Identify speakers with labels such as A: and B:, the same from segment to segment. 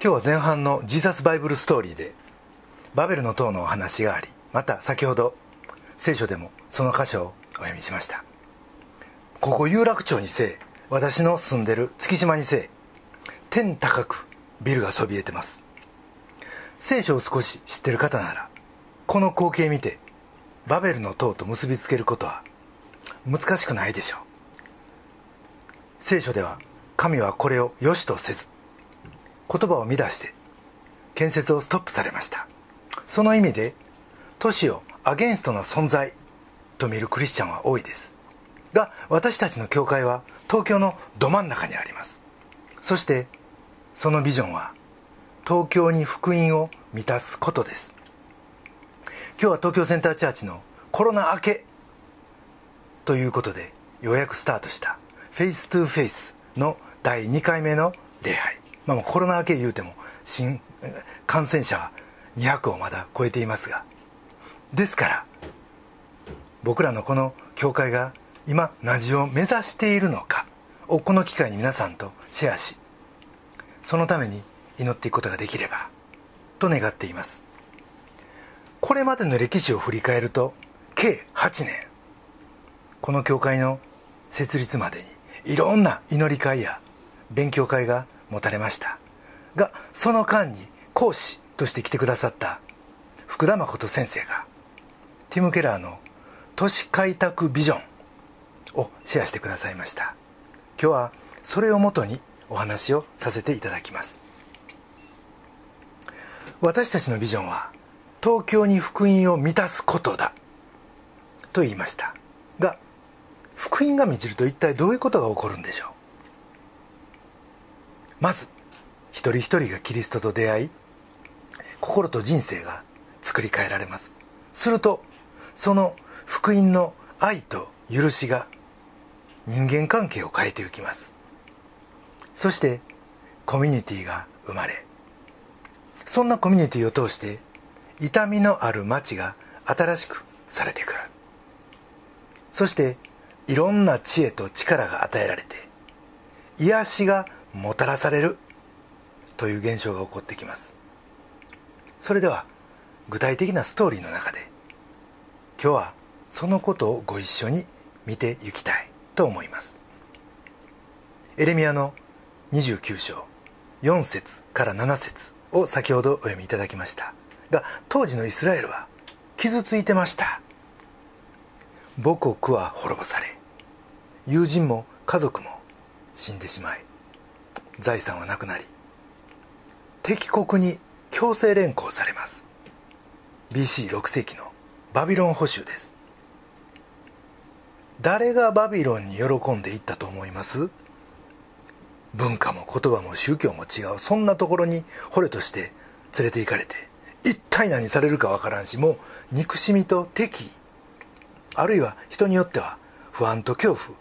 A: 今日は前半のジーザスバイブルストーリーでバベルの塔のお話がありまた先ほど聖書でもその箇所をお読みしました。ここ有楽町にせい私の住んでる月島にせい天高くビルがそびえてます。聖書を少し知ってる方ならこの光景見てバベルの塔と結びつけることは難しくないでしょう。聖書では神はこれを良しとせず言葉を乱して建設をストップされました。その意味で都市をアゲンストな存在と見るクリスチャンは多いです。が私たちの教会は東京のど真ん中にあります。そしてそのビジョンは東京に福音を満たすことです。今日は東京センターチャーチのコロナ明けということでようやくスタートした face to face の第2回目の礼拝。まあ、もうコロナ明け言うても新感染者は200をまだ超えていますが。ですから僕らのこの教会が今何を目指しているのかをこの機会に皆さんとシェアしそのために祈っていくことができればと願っています。これまでの歴史を振り返ると計8年この教会の設立までにいろんな祈り会や勉強会が持たれました。がその間に講師として来てくださった福田誠先生がティム・ケラーの都市開拓ビジョンをシェアしてくださいました。今日はそれをもとにお話をさせていただきます。私たちのビジョンは東京に福音を満たすことだと言いました。が福音が満ちると一体どういうことが起こるんでしょう？まず一人一人がキリストと出会い心と人生が作り変えられます。するとその福音の愛と許しが人間関係を変えていきます。そしてコミュニティが生まれそんなコミュニティを通して痛みのある町が新しくされてくる。そしていろんな知恵と力が与えられて癒しがもたらされる。という現象が起こってきます。それでは具体的なストーリーの中で今日はそのことをご一緒に見ていきたいと思います。エレミアの29章4節から7節を先ほどお読みいただきました。が当時のイスラエルは傷ついてました。母国は滅ぼされ友人も家族も死んでしまい財産はなくなり敵国に強制連行されます。BC6 世紀のバビロン捕囚です。誰がバビロンに喜んでいったと思います？文化も言葉も宗教も違うそんなところに捕虜として連れて行かれて一体何されるかわからんしもう憎しみと敵意あるいは人によっては不安と恐怖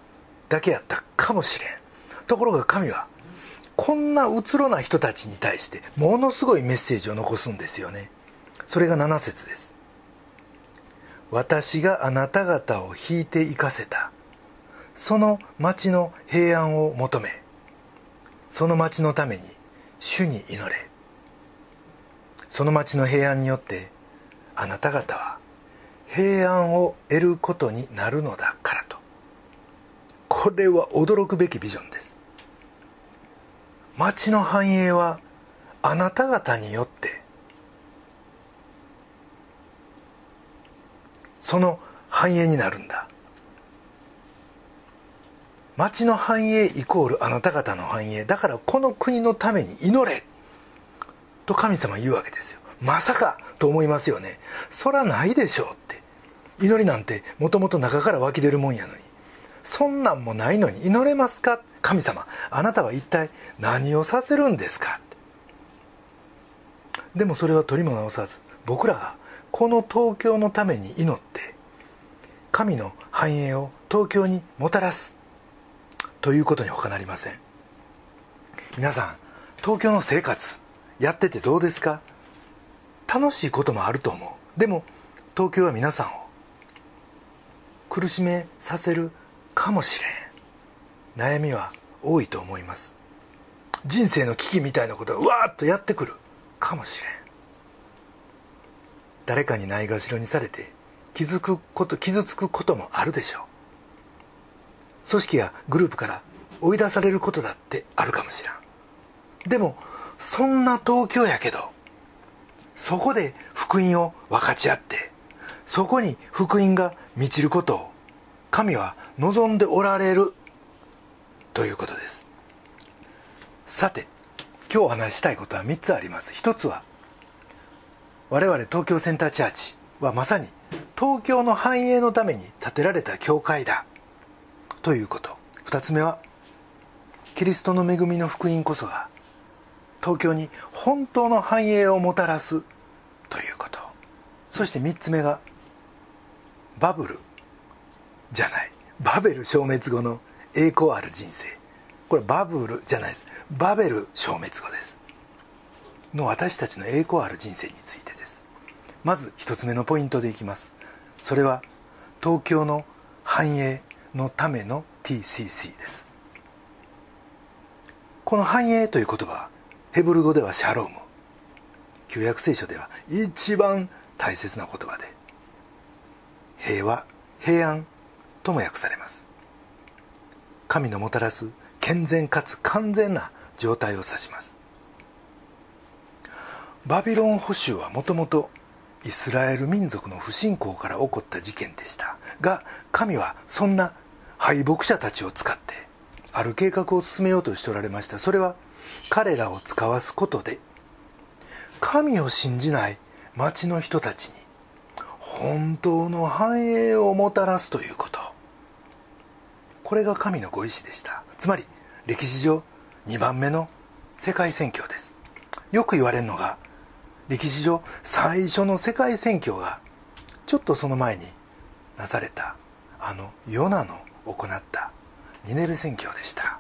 A: だけやったかもしれん。ところが神はこんなうつろな人たちに対してものすごいメッセージを残すんですよね。それが7節です。私があなた方を引いて行かせた。その町の平安を求めその町のために主に祈れ。その町の平安によってあなた方は平安を得ることになるのだからと。これは驚くべきビジョンです。町の繁栄はあなた方によってその繁栄になるんだ。町の繁栄イコールあなた方の繁栄。だからこの国のために祈れ。と神様言うわけですよ。まさかと思いますよね。そらないでしょうって。祈りなんてもともと中から湧き出るもんやのに。そんなんもないのに祈れますか？神様あなたは一体何をさせるんですか？でもそれは取りも直さず僕らがこの東京のために祈って神の繁栄を東京にもたらすということに他なりません。皆さん東京の生活やっててどうですか？楽しいこともあると思う。でも東京は皆さんを苦しめさせるかもしれん。悩みは多いと思います。人生の危機みたいなことがわーっとやってくるかもしれん。誰かにないがしろにされて傷つくこと傷つくこともあるでしょう。組織やグループから追い出されることだってあるかもしらん。でもそんな東京やけどそこで福音を分かち合ってそこに福音が満ちることを神は望んでおられるということです。さて今日お話したいことは3つあります。一つは我々東京センターチャーチはまさに東京の繁栄のために建てられた教会だ。ということ。2つ目はキリストの恵みの福音こそが東京に本当の繁栄をもたらすということ。そして3つ目がバブル。じゃない。バベル消滅後の栄光ある人生。これバブルじゃないです。バベル消滅後です。の私たちの栄光ある人生についてです。まず1つ目のポイントでいきます。それは東京の繁栄のための TCC です。この繁栄という言葉はヘブル語ではシャローム。旧約聖書では一番大切な言葉で。平和平安とも訳されます。神のもたらす健全かつ完全な状態を指します。バビロン捕囚はもともとイスラエル民族の不信仰から起こった事件でした。が神はそんな敗北者たちを使ってある計画を進めようとしておられました。それは彼らを使わすことで神を信じない町の人たちに本当の繁栄をもたらすということ。これが神のご意志でした。つまり歴史上2番目の世界宣教です。よく言われるのが歴史上最初の世界宣教がちょっとその前になされたあのヨナの行ったニネベ宣教でした。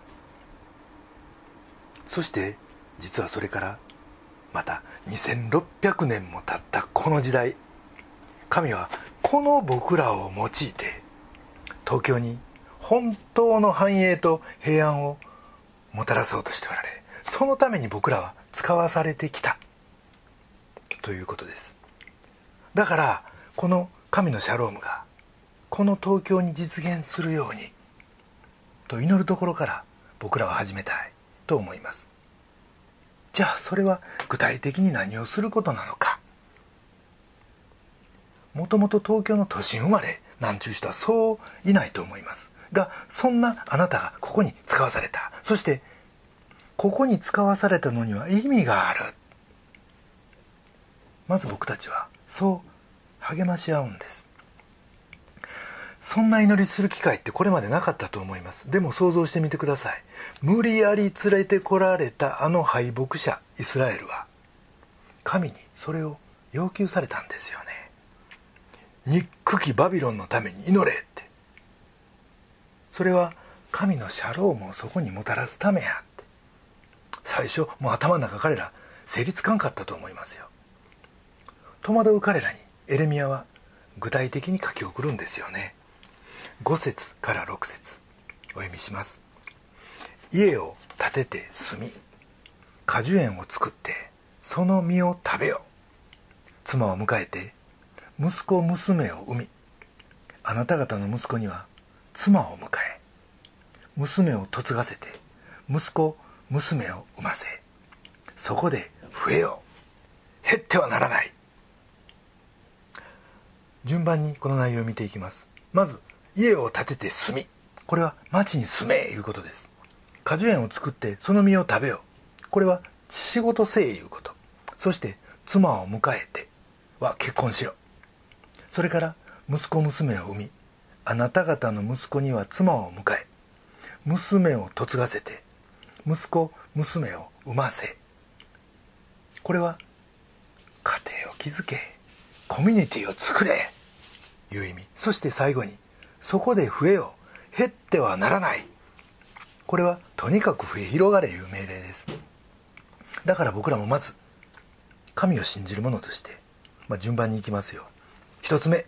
A: そして実はそれからまた2600年も経ったこの時代神はこの僕らを用いて東京に本当の繁栄と平安をもたらそうとしておられそのために僕らは使わされてきた。ということです。だからこの神のシャロームがこの東京に実現するようにと祈るところから僕らは始めたいと思います。じゃあそれは具体的に何をすることなのか。もともと東京の都心生まれなんちゅう人はそういないと思います。がそんなあなたがここに使わされた。そしてここに使わされたのには意味がある。まず僕たちはそう励まし合うんです。そんな祈りする機会ってこれまでなかったと思います。でも想像してみてください。無理やり連れてこられたあの敗北者イスラエルは。神にそれを要求されたんですよね。憎きバビロンのために祈れって。それは神のシャロームをそこにもたらすためやって。最初もう頭の中彼ら成立かんかったと思いますよ。戸惑う彼らにエレミアは具体的に書き送るんですよね。5節から6節。お読みします。家を建てて住み果樹園を作ってその実を食べよ妻を迎えて息子娘を産みあなた方の息子には妻を迎え娘を嫁がせて息子娘を産ませそこで増えよ減ってはならない。順番にこの内容を見ていきます。まず家を建てて住み。これは町に住めいうことです。果樹園を作ってその実を食べよこれは仕事せえいうこと。そして妻を迎えては結婚しろ。それから息子娘を産みあなた方の息子には妻を迎え娘を嫁がせて息子娘を産ませ。これは家庭を築けコミュニティを作れいう意味。そして最後にそこで増えよ減ってはならない。これはとにかく増え広がれいう命令です。だから僕らもまず神を信じる者として、まあ、順番にいきますよ。一つ目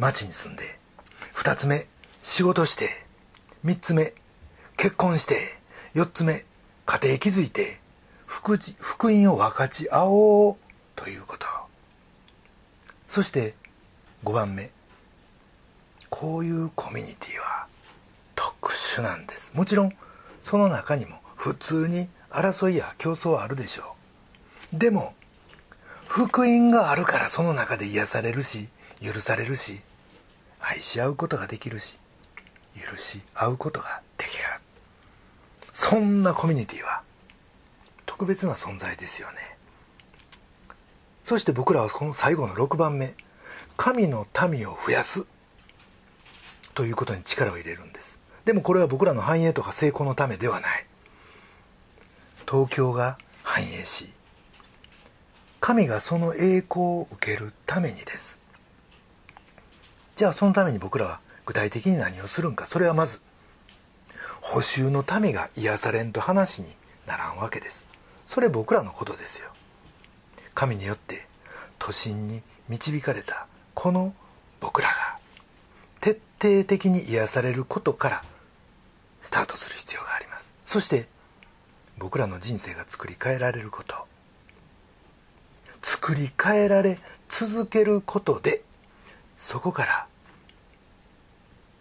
A: 町に住んで。二つ目仕事して三つ目結婚して四つ目家庭築いて福福音を分かち合おうということ。そして5番目こういうコミュニティは特殊なんです。もちろんその中にも普通に争いや競争はあるでしょう。でも福音があるからその中で癒されるし許されるし愛し合うことができるし許し合うことができる。そんなコミュニティは特別な存在ですよね。そして僕らはこの最後の6番目神の民を増やす。ということに力を入れるんです。でもこれは僕らの繁栄とか成功のためではない。東京が繁栄し神がその栄光を受けるためにです。じゃあそのために僕らは具体的に何をするんか。それはまず補修の民が癒されんと話にならんわけです。それ僕らのことですよ。神によって都心に導かれたこの僕らが徹底的に癒されることからスタートする必要があります。そして僕らの人生が作り変えられること。作り変えられ続けることでそこから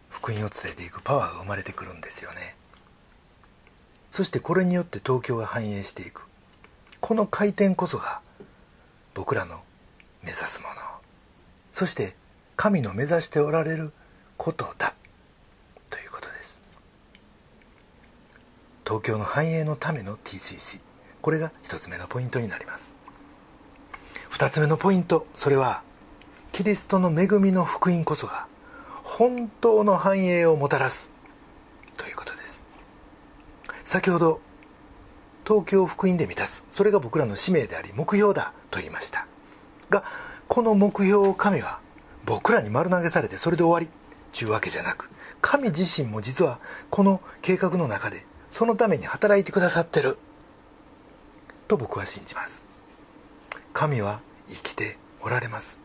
A: 福音を伝えていくパワーが生まれてくるんですよね。そしてこれによって東京が繁栄していく。この回転こそが僕らの目指すもの。そして神の目指しておられることだ。ということです。東京の繁栄のための TCC これが一つ目のポイントになります。二つ目のポイント。それはキリストの恵みの福音こそが本当の繁栄をもたらすということです。先ほど東京を福音で満たす。それが僕らの使命であり目標だと言いました。がこの目標を神は僕らに丸投げされてそれで終わり。ちゅうわけじゃなく神自身も実はこの計画の中でそのために働いてくださってる。と僕は信じます。神は生きておられます。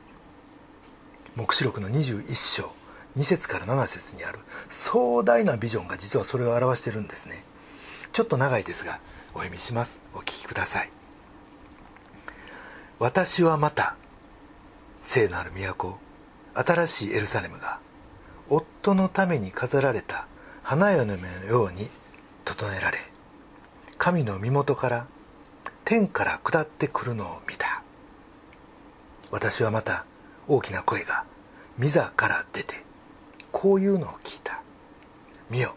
A: 黙示録の21章2節から7節にある壮大なビジョンが実はそれを表してるんですね。ちょっと長いですがお読みします。お聞きください。私はまた聖なる都新しいエルサレムが夫のために飾られた花嫁のように整えられ神の身元から天から下ってくるのを見た。私はまた大きな声が御座から出てこういうのを聞いた。見よ。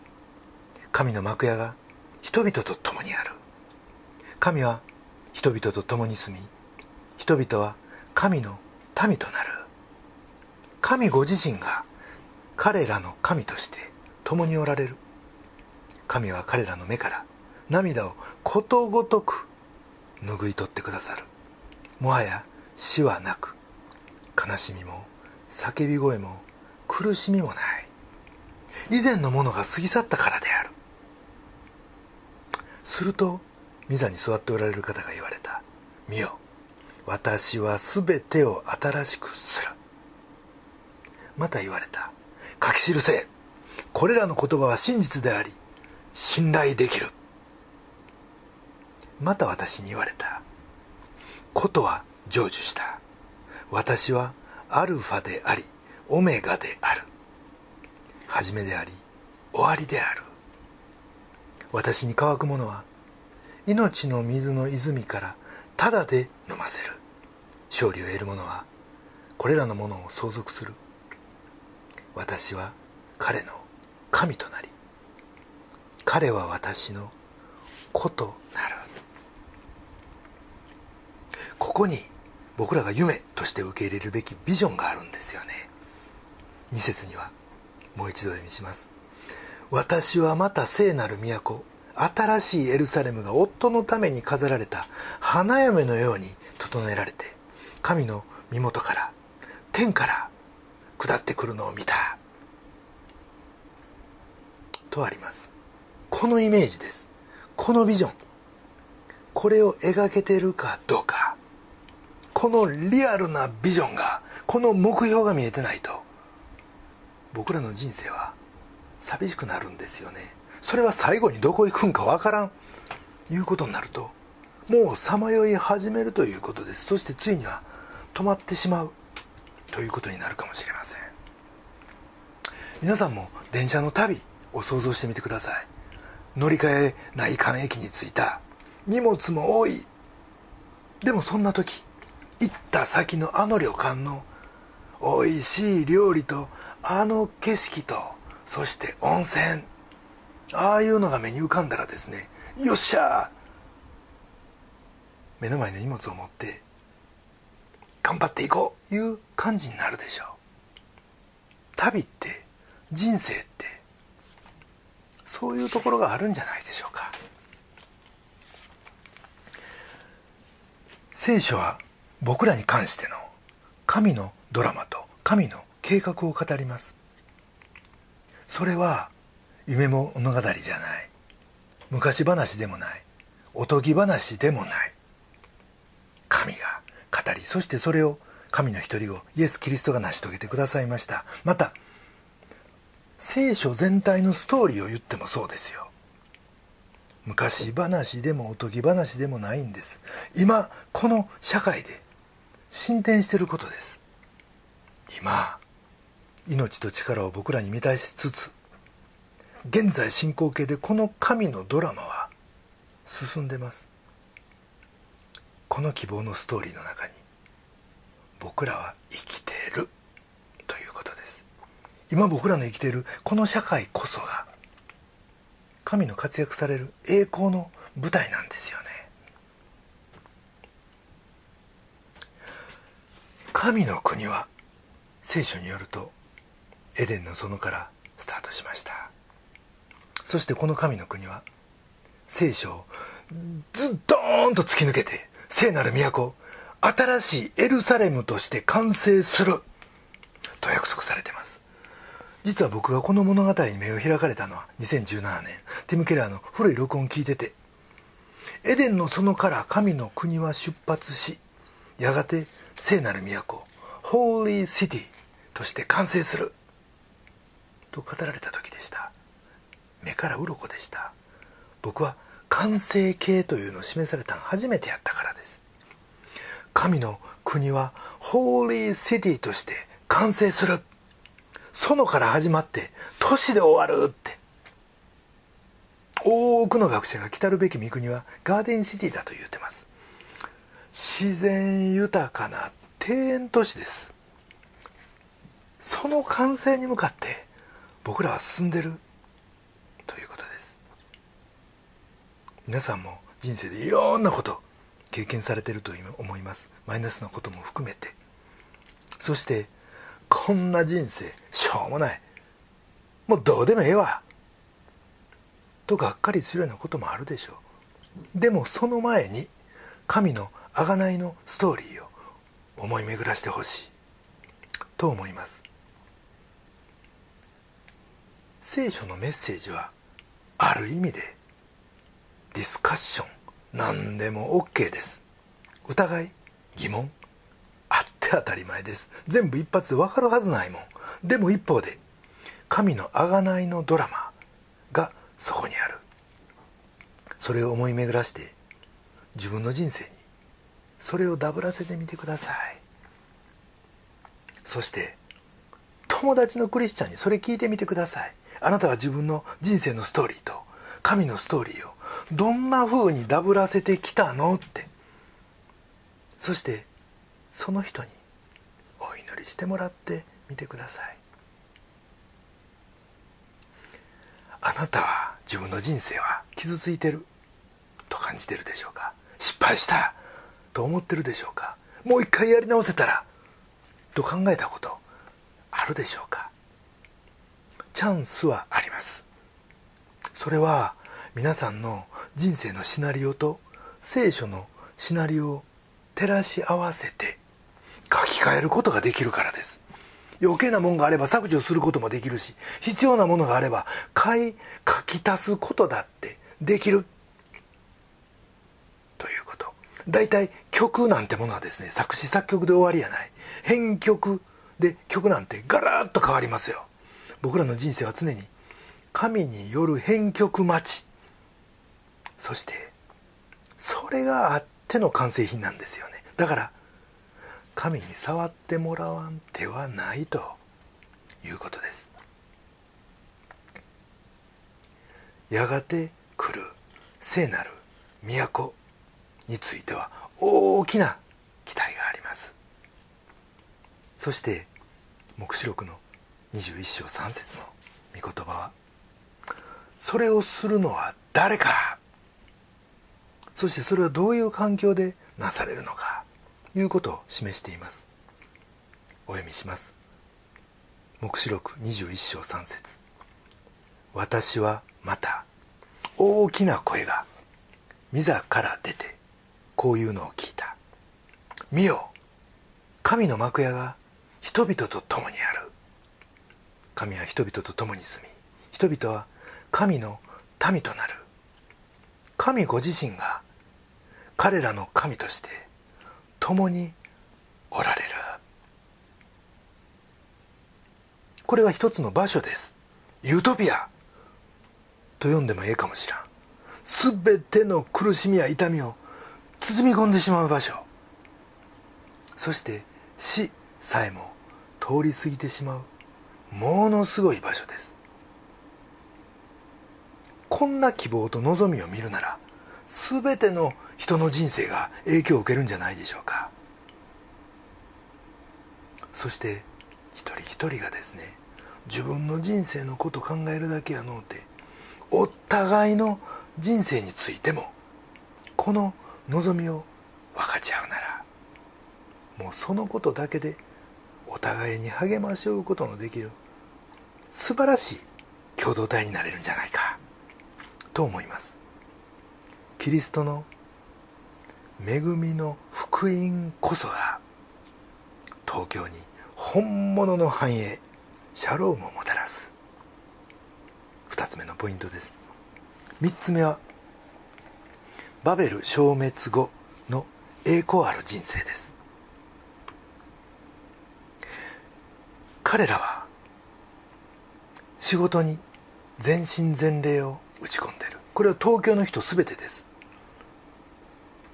A: 神の幕屋が人々と共にある。神は人々と共に住み人々は神の民となる。神ご自身が彼らの神として共におられる。神は彼らの目から涙をことごとく拭い取ってくださる。もはや死はなく悲しみも叫び声も苦しみもない。以前のものが過ぎ去ったからである。すると御座に座っておられる方が言われた。見よ私は全てを新しくする。また言われた。書き記せこれらの言葉は真実であり信頼できる。また私に言われた。ことは成就した。私はアルファでありオメガである。初めであり終わりである。私に乾くものは命の水の泉からただで飲ませる。勝利を得る者はこれらのものを相続する。私は彼の神となり彼は私の子となる。ここに僕らが夢として受け入れるべきビジョンがあるんですよね。2節にはもう一度読みします。私はまた聖なる都新しいエルサレムが夫のために飾られた花嫁のように整えられて神の身元から天から下ってくるのを見た。とあります。このイメージです。このビジョン。これを描けてるかどうか。このリアルなビジョンがこの目標が見えてないと僕らの人生は寂しくなるんですよね。それは最後にどこ行くんかわからんいうことになるともうさまよい始めるということです。そしてついには止まってしまうということになるかもしれません。皆さんも電車の旅を想像してみてください。乗り換えない間駅に着いた。荷物も多い。でもそんな時行った先のあの旅館の美味しい料理とあの景色とそして温泉。ああいうのが目に浮かんだらですねよっしゃ目の前の荷物を持って頑張っていこういう感じになるでしょう。旅って人生ってそういうところがあるんじゃないでしょうか。聖書は僕らに関しての神のドラマと神の計画を語ります。それは夢物語じゃない。昔話でもない。おとぎ話でもない。神が語りそしてそれを神の一人をイエス・キリストが成し遂げてくださいました。また聖書全体のストーリーを言ってもそうですよ。昔話でもおとぎ話でもないんです。今この社会で進展していることです。今命と力を僕らに満たしつつ現在進行形でこの神のドラマは進んでます。この希望のストーリーの中に僕らは生きている。ということです。今僕らの生きているこの社会こそが神の活躍される栄光の舞台なんですよね。神の国は聖書によるとエデンの園からスタートしました。そしてこの神の国は聖書をずっとーんと突き抜けて聖なる都新しいエルサレムとして完成すると約束されてます。実は僕がこの物語に目を開かれたのは2017年ティム・ケラーの古い録音を聞いててエデンの園から神の国は出発しやがて聖なる都ホーリーシティとして完成する。と語られた時でした。目から鱗でした。僕は完成形というのを示されたの初めてやったからです。神の国はホーリーシティとして完成する。園から始まって都市で終わるって。多くの学者が来たるべき御国はガーデンシティだと言ってます。自然豊かな庭園都市です。その完成に向かって僕らは進んでる。ということです。皆さんも人生でいろんなこと経験されてると思います。マイナスなことも含めて。そしてこんな人生しょうもない。もうどうでもええわ。とがっかりするようなこともあるでしょう。でもその前に神の贖いのストーリーを思い巡らしてほしい。と思います。聖書のメッセージはある意味でディスカッション。何でも OK です。疑い疑問あって当たり前です。全部一発で分かるはずないもん。でも一方で神の贖いのドラマがそこにある。それを思い巡らして自分の人生にそれをダブらせてみてください。そして友達のクリスチャンにそれ聞いてみてください。あなたは自分の人生のストーリーと神のストーリーをどんな風にダブらせてきたのって。そしてその人にお祈りしてもらってみてください。あなたは自分の人生は傷ついてると感じてるでしょうか？失敗した。と思ってるでしょうか？もう一回やり直せたら？と考えたこと？あるでしょうか？チャンスはあります。それは皆さんの人生のシナリオと聖書のシナリオを照らし合わせて書き換えることができるからです。余計なもんがあれば削除することもできるし必要なものがあれば買い書き足すことだってできる。ということ。大体曲なんてものはですね作詞作曲で終わりやない。編曲で曲なんてガラッと変わりますよ。僕らの人生は常に神による編曲待ち。そしてそれがあっての完成品なんですよね。だから神に触ってもらわん手はないということです。やがて来る聖なる都。については大きな期待があります。そして黙示録の21章3節の御言葉はそれをするのは誰か。そしてそれはどういう環境でなされるのかということを示しています。お読みします。黙示録21章3節。私はまた大きな声が御座から出てこういうのを聞いた。見よ。神の幕屋が人々と共にある。神は人々と共に住み人々は神の民となる。神ご自身が彼らの神として共におられる。これは一つの場所です。ユートピア。と呼んでもええかもしらん。全ての苦しみや痛みを包み込んでしまう場所。そして死さえも通り過ぎてしまうものすごい場所です。こんな希望と望みを見るなら全ての人の人生が影響を受けるんじゃないでしょうか。そして一人一人がですね自分の人生のこと考えるだけやのうてお互いの人生についてもこの望みを分かち合うならもうそのことだけでお互いに励まし合うことのできる素晴らしい共同体になれるんじゃないかと思います。キリストの恵みの福音こそが東京に本物の繁栄シャロームをもたらす。2つ目のポイントです。3つ目はバベル消滅後の栄光ある人生です。彼らは仕事に全身全霊を打ち込んでる。これは東京の人全てです。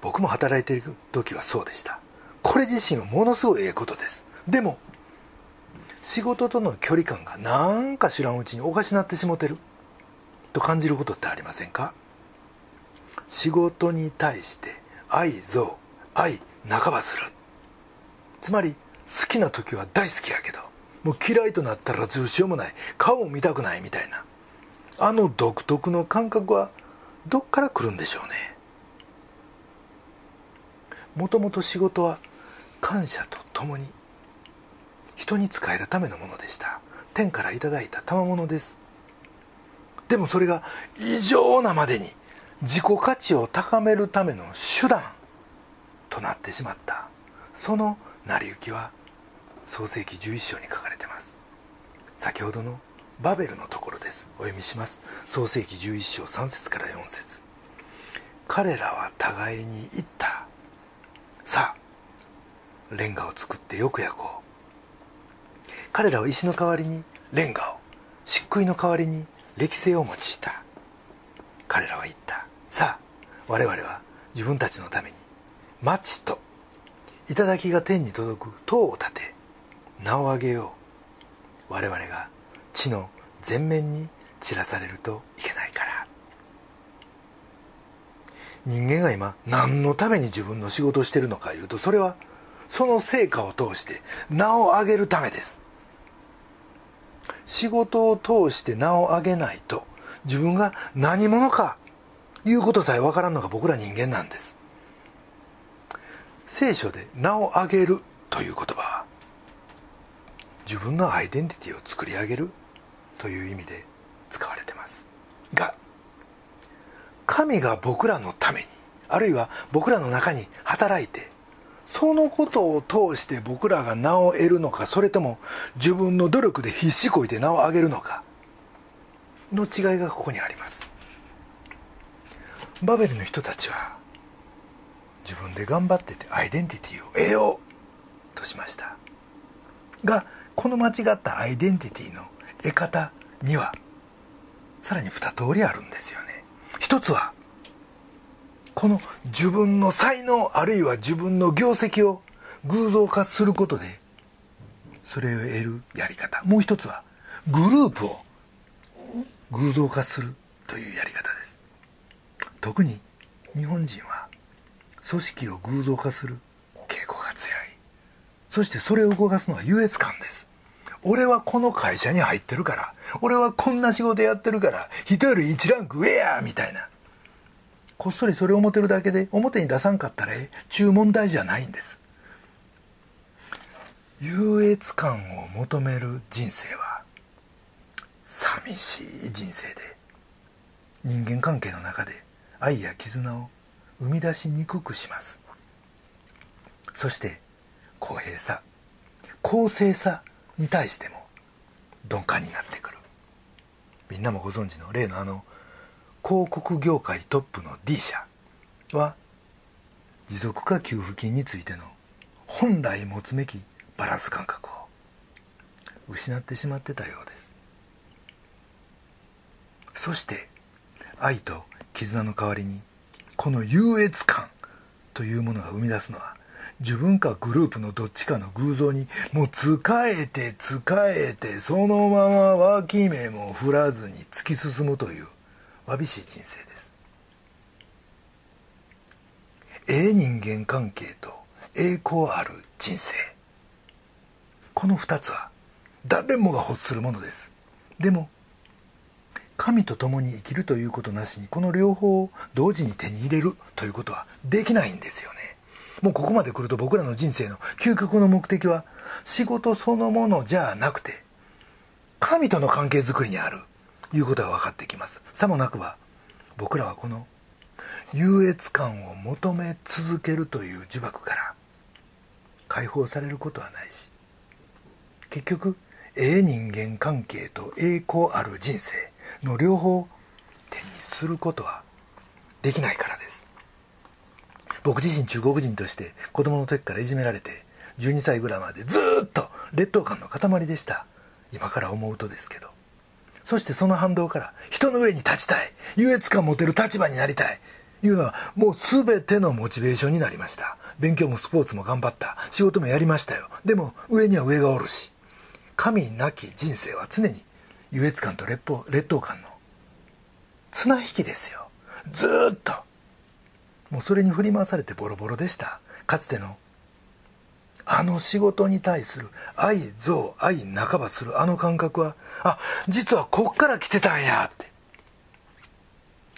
A: 僕も働いている時はそうでした。これ自身はものすごいええことです。でも仕事との距離感がなんか知らんうちにおかしなってしもてる。と感じることってありませんか？仕事に対して愛憎愛半ばする。つまり好きな時は大好きやけどもう嫌いとなったらどうしようもない顔も見たくないみたいな。あの独特の感覚はどっから来るんでしょうね。もともと仕事は感謝とともに人に仕えるためのものでした。天からいただいた賜物です。でもそれが異常なまでに自己価値を高めるための手段となってしまった。その成り行きは創世紀11章に書かれてます。先ほどのバベルのところです。お読みします。創世紀11章3節から4節。彼らは互いに言った。さあレンガを作ってよく焼こう。彼らは石の代わりにレンガを漆喰の代わりに歴性を用いた。彼らは言った。さあ我々は自分たちのために町と頂が天に届く塔を建て名を上げよう。我々が地の前面に散らされるといけないから。人間が今何のために自分の仕事をしてるのかいうとそれはその成果を通して名を上げるためです。仕事を通して名を上げないと自分が何者かいうことさえ分からんのが僕ら人間なんです。聖書で名を上げるという言葉は自分のアイデンティティを作り上げるという意味で使われてます。が神が僕らのためにあるいは僕らの中に働いてそのことを通して僕らが名を得るのかそれとも自分の努力で必死こいて名を上げるのかの違いがここにあります。バベルの人たちは自分で頑張っててアイデンティティを得ようとしました。がこの間違ったアイデンティティの得方にはさらに2通りあるんですよね。一つはこの自分の才能あるいは自分の業績を偶像化することでそれを得るやり方。もう一つはグループを偶像化するというやり方です。特に日本人は組織を偶像化する傾向が強い。そしてそれを動かすのは優越感です。俺はこの会社に入ってるから。俺はこんな仕事やってるから。人より1ランク上や！みたいな。こっそりそれを思ってるだけで表に出さんかったらえ注文題じゃないんです。優越感を求める人生は寂しい人生で人間関係の中で愛や絆を生み出しにくくします。そして公平さ公正さに対しても鈍感になってくる。みんなもご存知の例のあの広告業界トップの D 社は持続化給付金についての本来持つべきバランス感覚を失ってしまってたようです。そして愛と絆の代わりにこの優越感というものが生み出すのは自分かグループのどっちかの偶像にもう使えて使えてそのまま脇目も振らずに突き進むというわびしい人生です。ええ人間関係と栄光ある人生。この2つは誰もが欲するものです。でも神と共に生きるということなしにこの両方を同時に手に入れるということはできないんですよね。もうここまで来ると僕らの人生の究極の目的は仕事そのものじゃなくて神との関係づくりにあるいうことが分かってきます。さもなくば僕らはこの優越感を求め続けるという呪縛から解放されることはないし結局ええ人間関係と栄光ある人生の両方手にすることはできないからです。僕自身中国人として子供の時からいじめられて12歳ぐらいまでずっと劣等感の塊でした。今から思うとですけど。そしてその反動から人の上に立ちたい。優越感持てる立場になりたい。いうのはもう全てのモチベーションになりました。勉強もスポーツも頑張った。仕事もやりましたよ。でも上には上がおるし。神なき人生は常に優越感と劣等感の綱引きですよ。ずっと。もうそれに振り回されてボロボロでした。かつてのあの仕事に対する愛憎愛半ばするあの感覚はあ実はこっから来てたんや。って。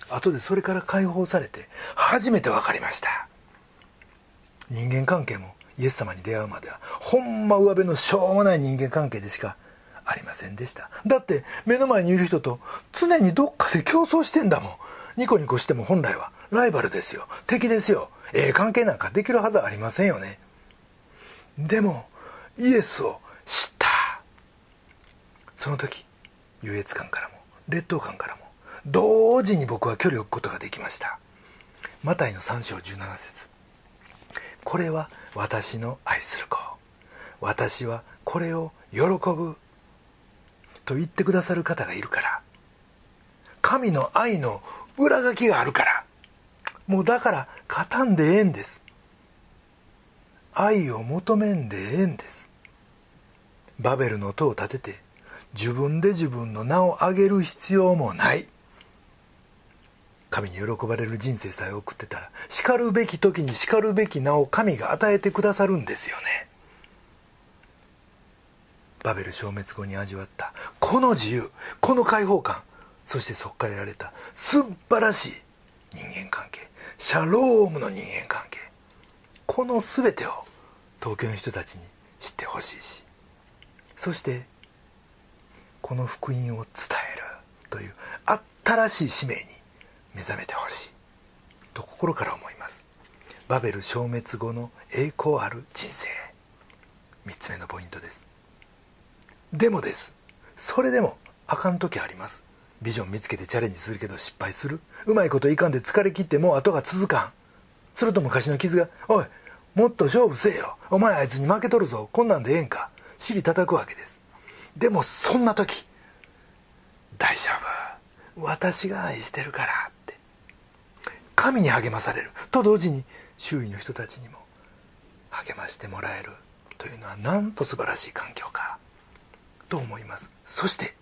A: 後でそれから解放されて初めて分かりました。人間関係もイエス様に出会うまではほんま上辺のしょうもない人間関係でしかありませんでした。だって目の前にいる人と常にどっかで競争してんだもん。ニコニコしても本来は。ライバルですよ。敵ですよ。ええ関係なんかできるはずありませんよね。でもイエスを知った。その時優越感からも劣等感からも同時に僕は距離を置くことができました。マタイの3章17節。これは私の愛する子。私はこれを喜ぶと言ってくださる方がいるから。神の愛の裏書きがあるから。もうだから勝たんでええんです。愛を求めんでええんです。バベルの塔を建てて自分で自分の名を上げる必要もない。神に喜ばれる人生さえ送ってたらしかるべき時にしかるべき名を神が与えてくださるんですよね。バベル消滅後に味わったこの自由この解放感そしてそこから得られた素晴らしい人間関係シャロームの人間関係この全てを東京の人たちに知ってほしいしそしてこの福音を伝えるという新しい使命に目覚めてほしいと心から思います。バベル消滅後の栄光ある人生3つ目のポイントです。でもです。それでもあかん時あります。ビジョン見つけてチャレンジするけど失敗する。うまいこといかんで疲れ切ってもう後が続かん。すると昔の傷が「おいもっと勝負せえよ。お前あいつに負けとるぞ。こんなんでええんか」尻叩くわけです。でもそんな時大丈夫。私が愛してるからって。神に励まされる。と同時に周囲の人たちにも励ましてもらえる。というのはなんと素晴らしい環境か。と思います。そして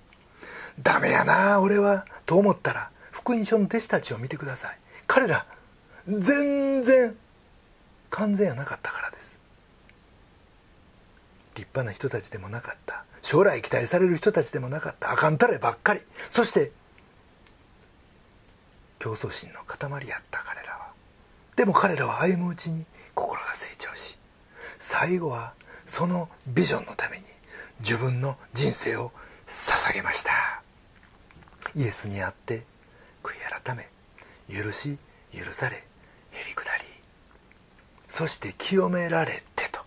A: ダメやな俺は。と思ったら福音書の弟子たちを見てください。彼ら全然完全やなかったからです。立派な人たちでもなかった。将来期待される人たちでもなかった。あかんたればっかり。そして競争心の塊やった彼らは。でも彼らは歩むうちに心が成長し最後はそのビジョンのために自分の人生を捧げました。イエスにあって悔い改め許し許されへりくだり。そして清められてと。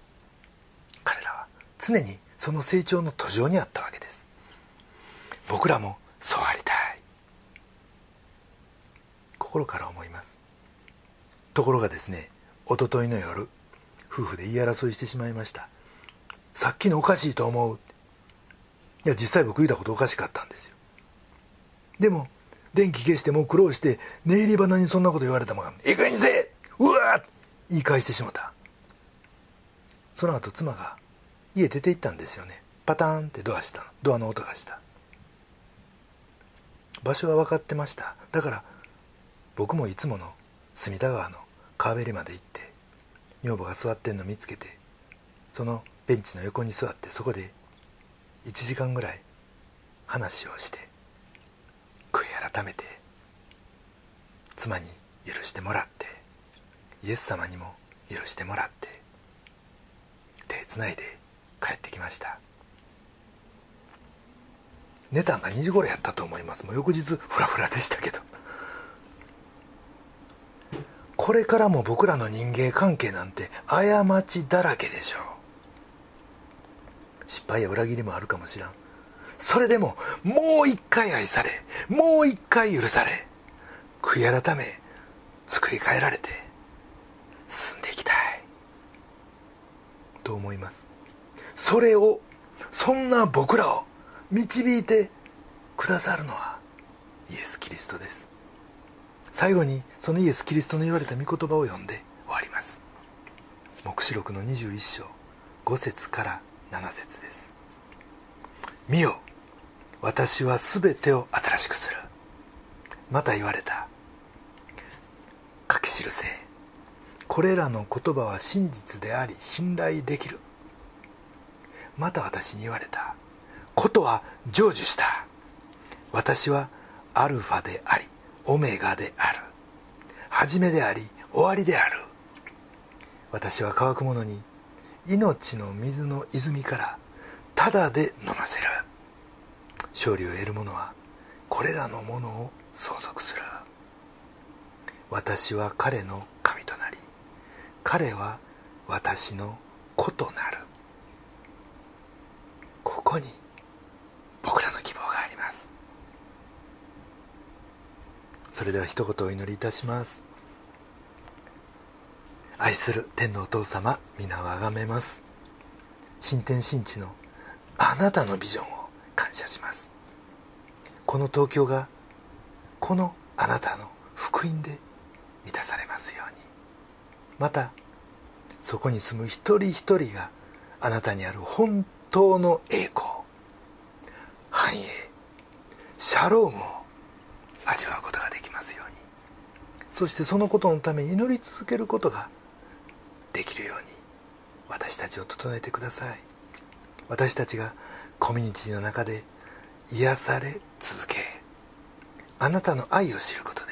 A: 彼らは常にその成長の途上にあったわけです。僕らもそうありたい。心から思います。ところがですねおとといの夜夫婦で言い争いしてしまいました。さっきのおかしいと思う。いや実際僕言ったことおかしかったんですよ。でも電気消してもう苦労して寝入り花にそんなこと言われたもん。いい加減にせうわっ言い返してしまった。その後妻が家出て行ったんですよね。パタンってドアしたドアの音がした。場所は分かってました。だから僕もいつもの隅田川の川べりまで行って女房が座ってんの見つけてそのベンチの横に座ってそこで1時間ぐらい話をして悔い改めて妻に許してもらってイエス様にも許してもらって手つないで帰ってきました。寝たんが2時頃やったと思います。もう翌日フラフラでしたけど。これからも僕らの人間関係なんて過ちだらけでしょう。失敗や裏切りもあるかもしらん。それでももう一回愛されもう一回許され悔い改め作り変えられて進んでいきたい。と思います。それをそんな僕らを導いてくださるのはイエス・キリストです。最後にそのイエス・キリストの言われた御言葉を読んで終わります。黙示録の21章5節から7節です。見よ私は全てを新しくする。また言われた。書き記せこれらの言葉は真実であり信頼できる。また私に言われた。ことは成就した。私はアルファでありオメガである。初めであり終わりである。私は乾く者に命の水の泉からただで飲ませる。勝利を得る者はこれらのものを相続する。私は彼の神となり彼は私の子となる。ここに僕らの希望があります。それでは一言お祈りいたします。愛する天のお父様皆をあがめます。新天新地のあなたのビジョンを感謝します。この東京がこのあなたの福音で満たされますように。またそこに住む一人一人があなたにある本当の栄光繁栄シャロームを味わうことができますように。そしてそのことのため祈り続けることができるように私たちを整えてください。私たちがコミュニティの中で癒され続けあなたの愛を知ることで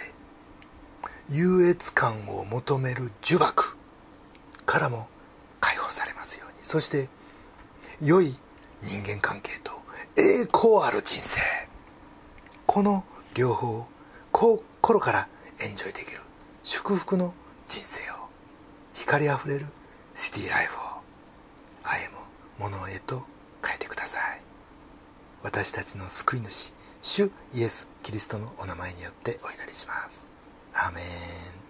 A: 優越感を求める呪縛からも解放されますように。そして良い人間関係と栄光ある人生。この両方を心からエンジョイできる祝福の人生光あふれるシティライフを歩むものへと変えてください。私たちの救い主主イエス・キリストのお名前によってお祈りします。アーメン。